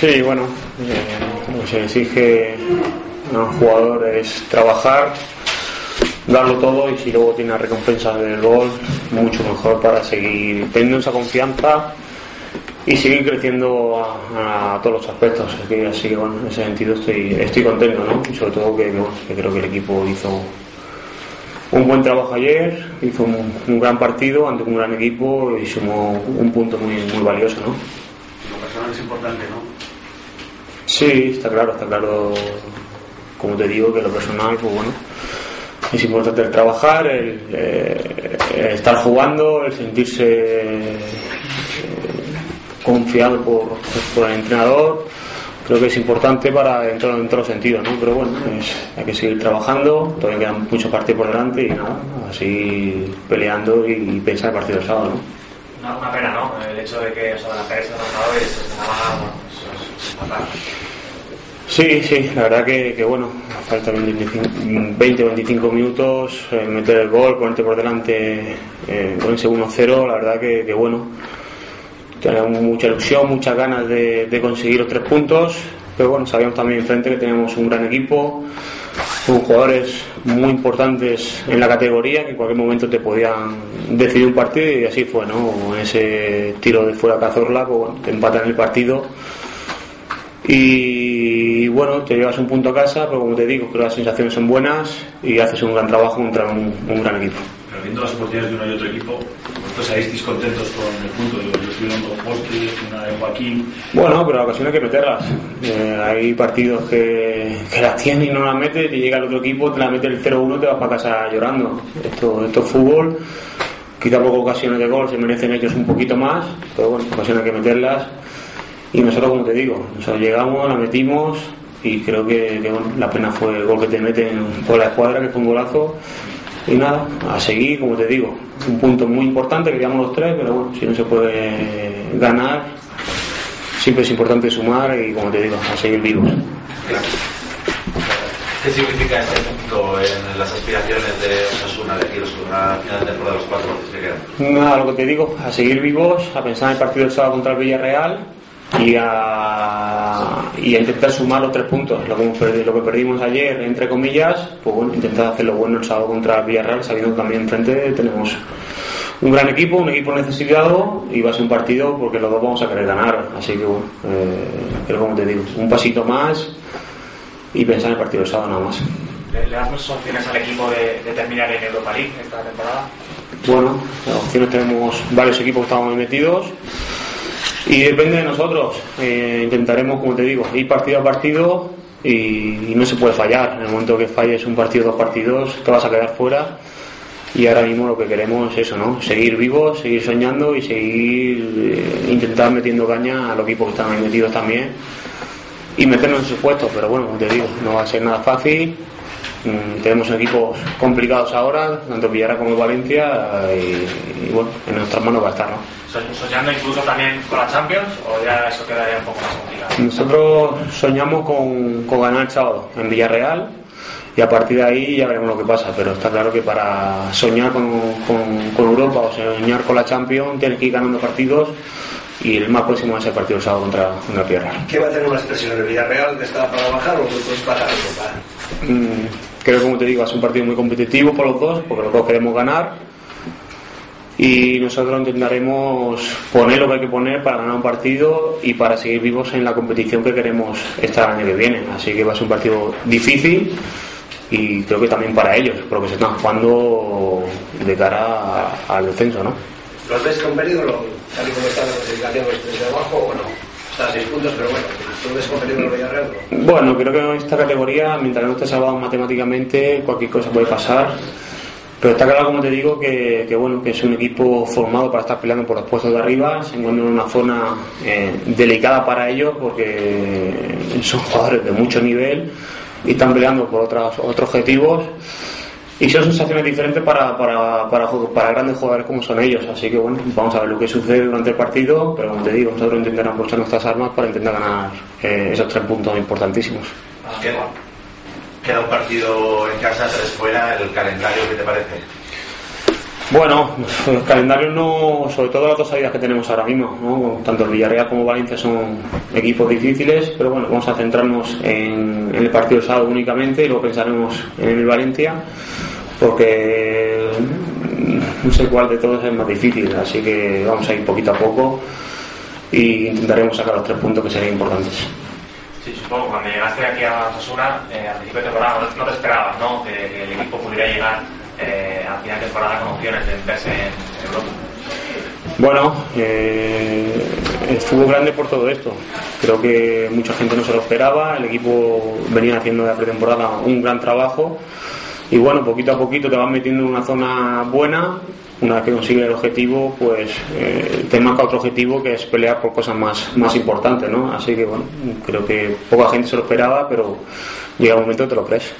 Sí, bueno, eh, se exige a un jugador es trabajar, darlo todo y si luego tiene la recompensa del gol, mucho mejor para seguir teniendo esa confianza y seguir creciendo a, a todos los aspectos. Así que, así que, bueno, en ese sentido estoy, estoy contento, ¿no? Y sobre todo que, bueno, que creo que el equipo hizo un buen trabajo ayer, hizo un, un gran partido ante un gran equipo y sumó un punto muy, muy valioso, ¿no? Lo personal es importante, ¿no? Sí, está claro, está claro, como te digo, que lo personal, pues bueno, es importante el trabajar, el, eh, estar jugando, el sentirse eh, confiado por, el entrenador. Creo que es importante para en todos todo los sentidos, ¿no? Pero bueno, hay que seguir trabajando, todavía quedan muchos partidos por delante y nada, así peleando y, pensar el partido del sábado, ¿no? Una, una pena, ¿no? El hecho de que eso de la pereza de los jugadores se bueno, eso es, es fatal. Sí, sí, la verdad que, que bueno, faltan 20 o 25 minutos, eh, meter el gol, ponerte por delante, eh, ponerse 1-0, la verdad que, que bueno, tenemos mucha ilusión, muchas ganas de, conseguir los tres puntos, pero bueno, sabíamos también enfrente que tenemos un gran equipo, con jugadores muy importantes en la categoría que en cualquier momento te podían decidir un partido y así fue, ¿no? Ese tiro de fuera Cazorla, pues bueno, te empatan el partido y bueno, te llevas un punto a casa, pero como te digo, creo que las sensaciones son buenas y haces un gran trabajo contra un, un gran equipo. Pero viendo las oportunidades de uno y otro equipo, vosotros salisteis contentos con el punto. Yo, yo estoy viendo Posti, una de Joaquín. Bueno, pero a ocasiones hay que meterlas. Eh, hay partidos que, que las tienes y no las metes, y llega el otro equipo, te la mete el 0-1 te vas para casa llorando. Esto, esto es fútbol, quizá por ocasiones de gol se merecen ellos un poquito más, pero bueno, en ocasiones hay que meterlas. Y nosotros, como te digo, nosotros llegamos, la metimos y creo que, que, bueno, la pena fue el gol que te meten por la escuadra, que fue un golazo. Y nada, a seguir, como te digo, un punto muy importante, queríamos los tres, pero bueno, si no se puede ganar, siempre es importante sumar y, como te digo, a seguir vivos. ¿Qué significa este punto en las aspiraciones de Osasuna, de aquí una final de temporada de los cuatro que quedan? Nada, lo que te digo, a seguir vivos, a pensar en el partido del sábado contra el Villarreal y a, y a intentar sumar los tres puntos. Lo que, lo que perdimos ayer, entre comillas, pues bueno, intentar hacer lo bueno el sábado contra Villarreal, sabiendo que también enfrente tenemos un gran equipo, un equipo necesitado y va a ser un partido porque los dos vamos a querer ganar. Así que bueno, eh, creo como te digo, un pasito más y pensar en el partido del sábado nada más. ¿Le, le das muchas opciones al equipo de, de terminar en Europa League esta temporada? Bueno, las opciones tenemos varios equipos que estamos metidos y depende de nosotros. Eh, intentaremos, como te digo, ir partido a partido y, no se puede fallar. En el momento que falles un partido dos partidos, te vas a quedar fuera. Y ahora mismo lo que queremos es eso, ¿no? Seguir vivos, seguir soñando y seguir eh, intentar metiendo caña a los equipos que están ahí metidos también y meternos en sus puestos. Pero bueno, como te digo, no va a ser nada fácil. Mm, tenemos equipos complicados ahora, tanto Villarreal como Valencia, y, y bueno, en nuestras manos va a estar, ¿no? So- ¿Soñando incluso también con la Champions o ya eso quedaría un poco más complicado? Nosotros soñamos con, con ganar el sábado en Villarreal y a partir de ahí ya veremos lo que pasa, pero está claro que para soñar con, con- con Europa o soñar con la Champions tienes que ir ganando partidos y el más próximo es el partido el sábado contra, Villarreal. ¿Qué va a tener más presión, el Villarreal que está para bajar o vosotros para Europa? Mm, creo que como te digo, es un partido muy competitivo por los dos, porque los dos queremos ganar. Y nosotros intentaremos poner lo que hay que poner para ganar un partido y para seguir vivos en la competición que queremos estar el año que viene. Así que va a ser un partido difícil y creo que también para ellos, porque se están jugando de cara al descenso, ¿no? ¿Los ves con peligro, tal y como está la clasificación, los tres de abajo o no? Está a seis puntos, pero bueno, ¿tú ves con peligro el Villarreal? Bueno, creo que en esta categoría, mientras no esté salvado matemáticamente, cualquier cosa puede pasar. Pero está claro, como te digo, que, bueno, que es un equipo formado para estar peleando por los puestos de arriba, se encuentran en una zona eh, delicada para ellos porque son jugadores de mucho nivel y están peleando por otros, objetivos y son sensaciones diferentes para, grandes jugadores como son ellos. Así que bueno, vamos a ver lo que sucede durante el partido, pero como te digo, nosotros intentaremos aprovechar nuestras armas para intentar ganar eh, esos tres puntos importantísimos. Queda, un partido en casa, tres fuera, el calendario, ¿qué te parece? Bueno, el calendario no, sobre todo las dos salidas que tenemos ahora mismo, ¿no? tanto el Villarreal como Valencia son equipos difíciles, pero bueno, vamos a centrarnos en, el partido sábado únicamente y luego pensaremos en el Valencia, porque no sé cuál de todos es más difícil, así que vamos a ir poquito a poco y intentaremos sacar los tres puntos que serían importantes. Supongo, cuando llegaste aquí a Osasuna, eh, al principio de temporada, no, te esperabas, ¿no? Que, el equipo pudiera llegar eh, al final de temporada con opciones de meterse en Europa. Bueno, eh, estuvo grande por todo esto. Creo que mucha gente no se lo esperaba. El equipo venía haciendo de la pretemporada un gran trabajo. Y bueno, poquito a poquito te vas metiendo en una zona buena. Una vez que consigues el objetivo, pues eh, te marca otro objetivo que es pelear por cosas más, más importantes, ¿no? Así que bueno, creo que poca gente se lo esperaba, pero llega un momento que te lo crees.